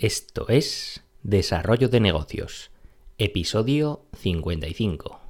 Esto es Desarrollo de Negocios, episodio 55.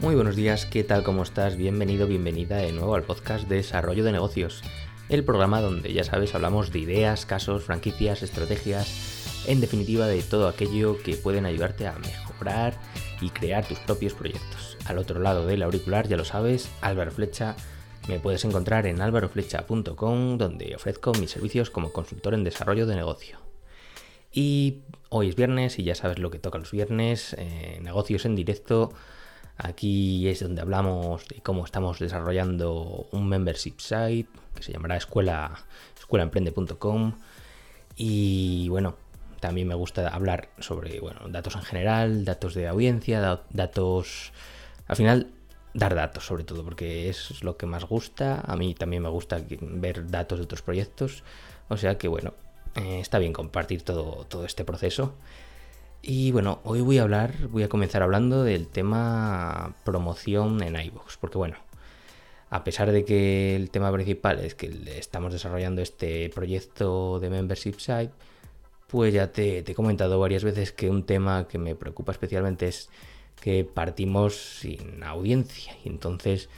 Muy buenos días, ¿qué tal? ¿Cómo estás? Bienvenido, bienvenida de nuevo al podcast Desarrollo de Negocios, el programa donde ya sabes hablamos de ideas, casos, franquicias, estrategias, en definitiva de todo aquello que pueden ayudarte a mejorar y crear tus propios proyectos. Al otro lado del auricular, ya lo sabes, Álvaro Flecha. Me puedes encontrar en álvaroflecha.com donde ofrezco mis servicios como consultor en desarrollo de negocio. Y hoy es viernes y ya sabes lo que toca los viernes, eh, negocios en directo. Aquí es donde hablamos de cómo estamos desarrollando un membership site que se llamará escuela, escuelaemprende.com. Y bueno, también me gusta hablar sobre bueno, datos en general, datos de audiencia, datos... Al final, dar datos sobre todo, porque es lo que más gusta. A mí también me gusta ver datos de otros proyectos. O sea que bueno, eh, está bien compartir todo, todo este proceso. Y bueno, hoy voy a hablar, voy a comenzar hablando del tema promoción en iVoox, porque bueno, a pesar de que el tema principal es que estamos desarrollando este proyecto de membership site, pues ya te, he comentado varias veces que un tema que me preocupa especialmente es que partimos sin audiencia. Y entonces,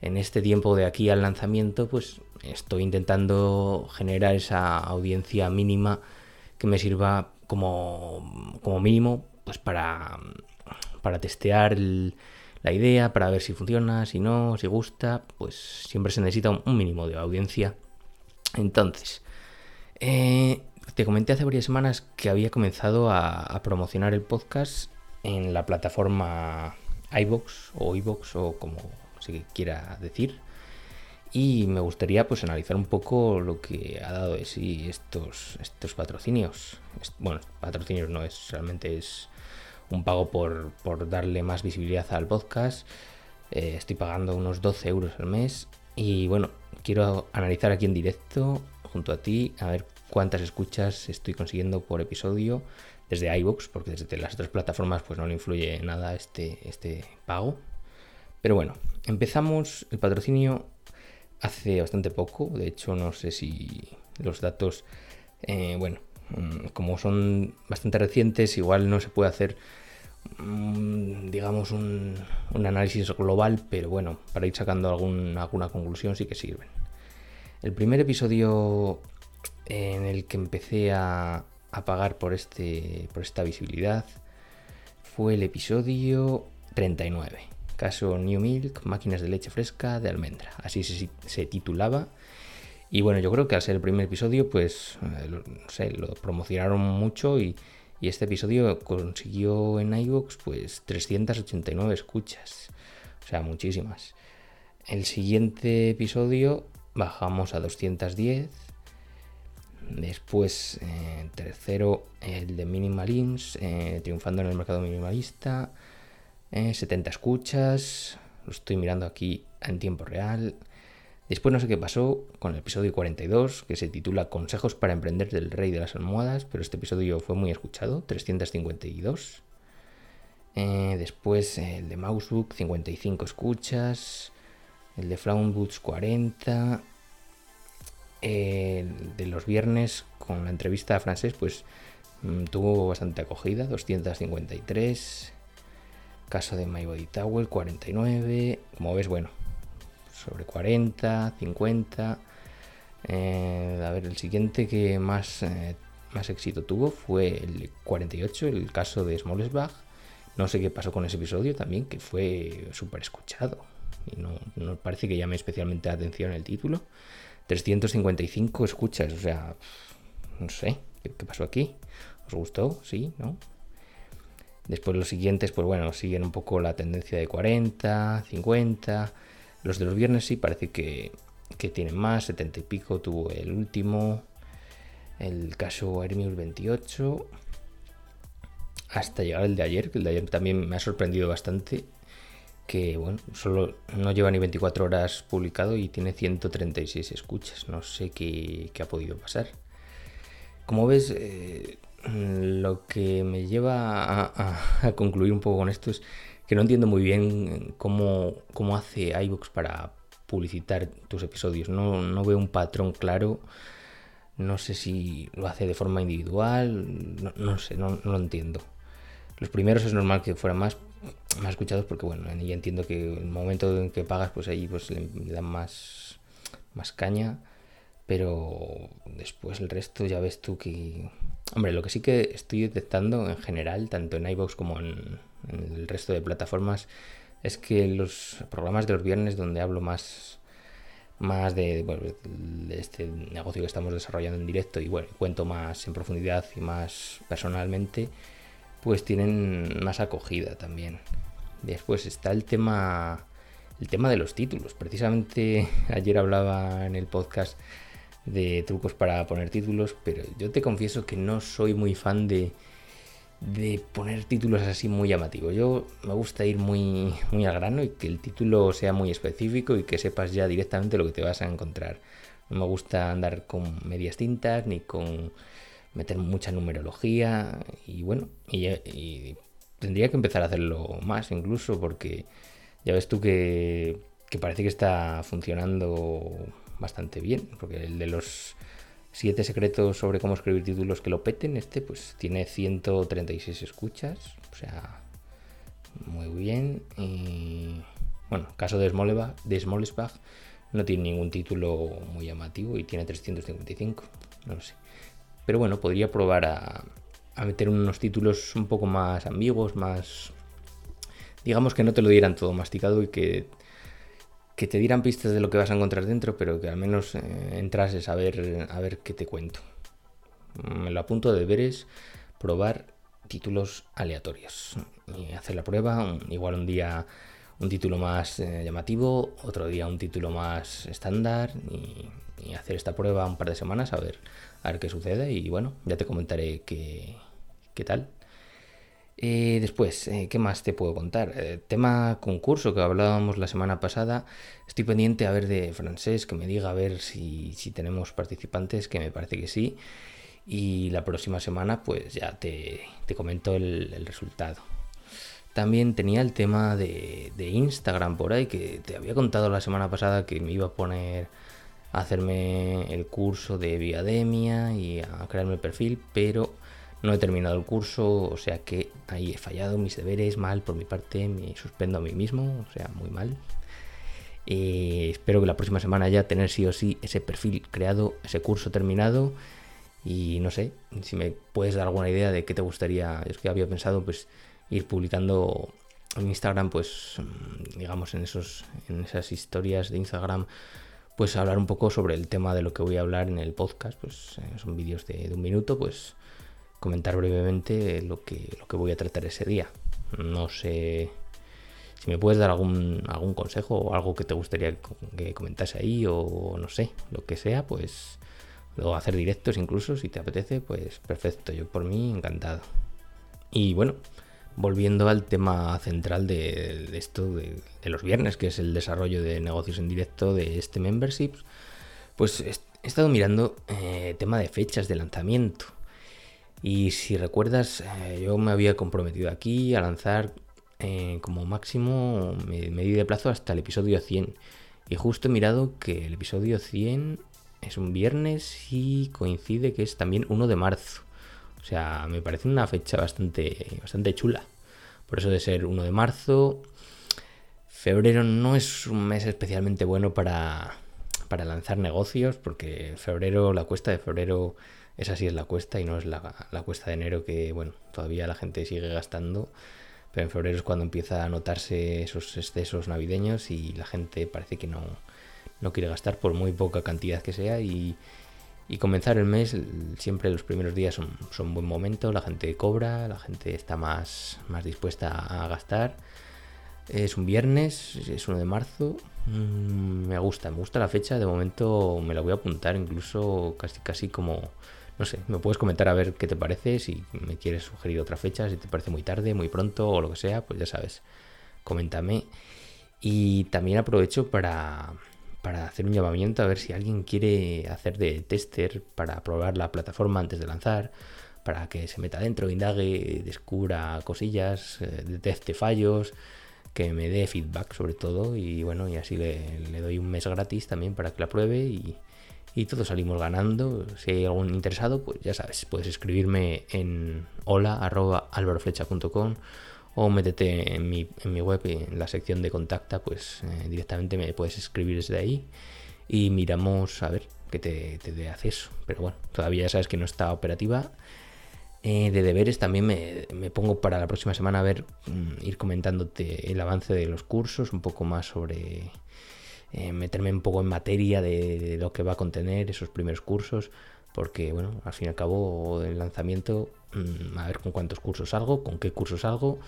en este tiempo de aquí al lanzamiento, pues estoy intentando generar esa audiencia mínima que me sirva como, como mínimo pues para, para testear la idea, para ver si funciona, si no, si gusta, pues siempre se necesita un, mínimo de audiencia. Entonces, eh, te comenté hace varias semanas que había comenzado a, promocionar el podcast en la plataforma iBox o iBox o como se quiera decir. Y me gustaría pues analizar un poco lo que ha dado de sí estos, estos patrocinios. Bueno, patrocinios no es, realmente es un pago por, darle más visibilidad al podcast. Eh, estoy pagando unos 12 euros al mes. Y bueno, quiero analizar aquí en directo junto a ti a ver cuántas escuchas estoy consiguiendo por episodio desde iVoox, porque desde las otras plataformas pues no le influye nada este, este pago. Pero bueno, empezamos el patrocinio hace bastante poco, de hecho no sé si los datos, eh, bueno, mm, como son bastante recientes, igual no se puede hacer mm, digamos un, un, análisis global, pero bueno, para ir sacando alguna conclusión sí que sirven. El primer episodio en el que empecé a, pagar por, este, por esta visibilidad fue el episodio 39. Caso New Milk, máquinas de leche fresca de almendra. Así se, titulaba. Y bueno, yo creo que al ser el primer episodio, pues, eh, no sé, lo promocionaron mucho y, este episodio consiguió en iVoox, pues, 389 escuchas. O sea, muchísimas. El siguiente episodio bajamos a 210 Después, eh, tercero, el de Minimalins, eh, triunfando en el mercado minimalista. Eh, 70 escuchas, lo estoy mirando aquí en tiempo real. Después no sé qué pasó con el episodio 42, que se titula Consejos para emprender del rey de las almohadas, pero este episodio fue muy escuchado, 352. Eh, después el de Mousebook, 55 escuchas. El de Flaunboots, 40 eh, de los viernes con la entrevista a Francés, pues mm, tuvo bastante acogida, 253. Caso de My Body Towel, 49. Como ves, bueno, sobre 40, 50. Eh, a ver, el siguiente que más, eh, más éxito tuvo fue el 48, el caso de Smolesbach. No sé qué pasó con ese episodio también, que fue súper escuchado. Y no, no parece que llame especialmente la atención el título. 355 escuchas, o sea, no sé, ¿qué, pasó aquí? ¿Os gustó? ¿Sí? ¿No? Después los siguientes, pues bueno, siguen un poco la tendencia de 40, 50. Los de los viernes sí parece que, que tienen más, 70 y pico tuvo el último. El caso Hermius 28. Hasta llegar el de ayer, que el de ayer también me ha sorprendido bastante que bueno, solo no lleva ni 24 horas publicado y tiene 136 escuchas. No sé qué, ha podido pasar. Como ves, eh, lo que me lleva a, concluir un poco con esto es que no entiendo muy bien cómo, hace iVoox para publicitar tus episodios. No, no, veo un patrón claro. No sé si lo hace de forma individual. No, sé, no, lo entiendo. Los primeros es normal que fueran más, más escuchados porque, bueno, ya entiendo que el momento en que pagas, pues ahí pues, le, dan más, más caña. Pero después el resto ya ves tú que... Hombre, lo que sí que estoy detectando en general, tanto en iVoox como en, el resto de plataformas, es que los programas de los viernes donde hablo más más de, de, este negocio que estamos desarrollando en directo y bueno, cuento más en profundidad y más personalmente, pues tienen más acogida también. Después está el tema el tema de los títulos. Precisamente ayer hablaba en el podcast de trucos para poner títulos, pero yo te confieso que no soy muy fan de, de poner títulos así muy llamativos. Yo me gusta ir muy, muy al grano y que el título sea muy específico y que sepas ya directamente lo que te vas a encontrar. No me gusta andar con medias tintas ni con meter mucha numerología y bueno, y, tendría que empezar a hacerlo más incluso porque ya ves tú que, que parece que está funcionando bastante bien, porque el de los siete secretos sobre cómo escribir títulos que lo peten, este pues tiene 136 escuchas, o sea, muy bien. Y bueno, caso de de no tiene ningún título muy llamativo y tiene 355, no lo sé. Pero bueno, podría probar a, a meter unos títulos un poco más ambiguos, más... Digamos que no te lo dieran todo masticado y que que te dieran pistas de lo que vas a encontrar dentro, pero que al menos eh, entrases a ver, a ver qué te cuento. Me lo apunto de deberes, probar títulos aleatorios y hacer la prueba. Igual un día un título más eh, llamativo, otro día un título más estándar y, hacer esta prueba un par de semanas a ver, a ver qué sucede y bueno, ya te comentaré qué, qué tal. Eh, después, eh, ¿qué más te puedo contar? Tema concurso que hablábamos la semana pasada. Estoy pendiente a ver de francés, que me diga a ver si, tenemos participantes, que me parece que sí. Y la próxima semana, pues ya te, comento el, resultado. También tenía el tema de, Instagram por ahí, que te había contado la semana pasada que me iba a poner a hacerme el curso de Viademia y a crearme el perfil, pero no he terminado el curso, o sea que ahí he fallado mis deberes, mal por mi parte, me suspendo a mí mismo, o sea, muy mal. Eh, espero que la próxima semana ya tener sí o sí ese perfil creado, ese curso terminado. Y no sé, si me puedes dar alguna idea de qué te gustaría, es que había pensado pues ir publicando en Instagram, pues digamos en esos, en esas historias de Instagram, pues hablar un poco sobre el tema de lo que voy a hablar en el podcast, pues eh, son vídeos de, un minuto, pues comentar brevemente lo que, lo que voy a tratar ese día. No sé si me puedes dar algún, algún consejo o algo que te gustaría que comentase ahí o no sé, lo que sea, pues luego hacer directos incluso si te apetece, pues perfecto, yo por mí encantado. Y bueno, volviendo al tema central de, esto de, los viernes, que es el desarrollo de negocios en directo de este membership, pues he estado mirando eh, tema de fechas de lanzamiento. Y si recuerdas, eh, yo me había comprometido aquí a lanzar eh, como máximo, me, di de plazo hasta el episodio 100. Y justo he mirado que el episodio 100 es un viernes y coincide que es también 1 de marzo. O sea, me parece una fecha bastante, bastante chula. Por eso de ser 1 de marzo, febrero no es un mes especialmente bueno para, para lanzar negocios, porque febrero, la cuesta de febrero esa sí es la cuesta y no es la, cuesta de enero que, bueno, todavía la gente sigue gastando. Pero en febrero es cuando empieza a notarse esos excesos navideños y la gente parece que no, no quiere gastar por muy poca cantidad que sea y, comenzar el mes, siempre los primeros días son, son buen momento, la gente cobra, la gente está más, más dispuesta a gastar. Es un viernes, es 1 de marzo. Mm, me gusta, me gusta la fecha. De momento me la voy a apuntar incluso casi, casi como no sé, me puedes comentar a ver qué te parece, si me quieres sugerir otra fecha, si te parece muy tarde, muy pronto o lo que sea, pues ya sabes, coméntame. Y también aprovecho para, para hacer un llamamiento a ver si alguien quiere hacer de tester para probar la plataforma antes de lanzar, para que se meta dentro, indague, descubra cosillas, eh, detecte fallos, que me dé feedback sobre todo y bueno, y así le, doy un mes gratis también para que la pruebe y, y todos salimos ganando. Si hay algún interesado, pues ya sabes, puedes escribirme en hola.alvaroflecha.com o métete en mi, en mi web, en la sección de contacta, pues eh, directamente me puedes escribir desde ahí y miramos a ver qué te, te dé acceso. Pero bueno, todavía sabes que no está operativa. Eh, de deberes también me, me, pongo para la próxima semana a ver, mm, ir comentándote el avance de los cursos, un poco más sobre eh, meterme un poco en materia de, lo que va a contener esos primeros cursos, porque bueno, al fin y al cabo el lanzamiento, mmm, a ver con cuántos cursos salgo, con qué cursos salgo.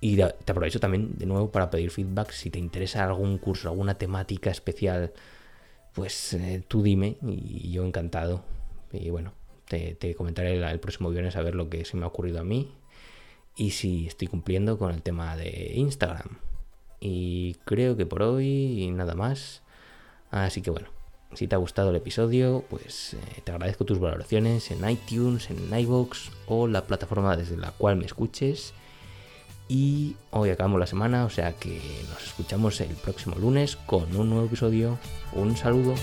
Y te aprovecho también de nuevo para pedir feedback si te interesa algún curso, alguna temática especial, pues eh, tú dime y yo encantado. Y bueno, te, te comentaré el, el, próximo viernes a ver lo que se me ha ocurrido a mí y si estoy cumpliendo con el tema de Instagram. Y creo que por hoy nada más. Así que bueno, si te ha gustado el episodio, pues eh, te agradezco tus valoraciones en iTunes, en iVoox o la plataforma desde la cual me escuches. Y hoy acabamos la semana, o sea que nos escuchamos el próximo lunes con un nuevo episodio. Un saludo.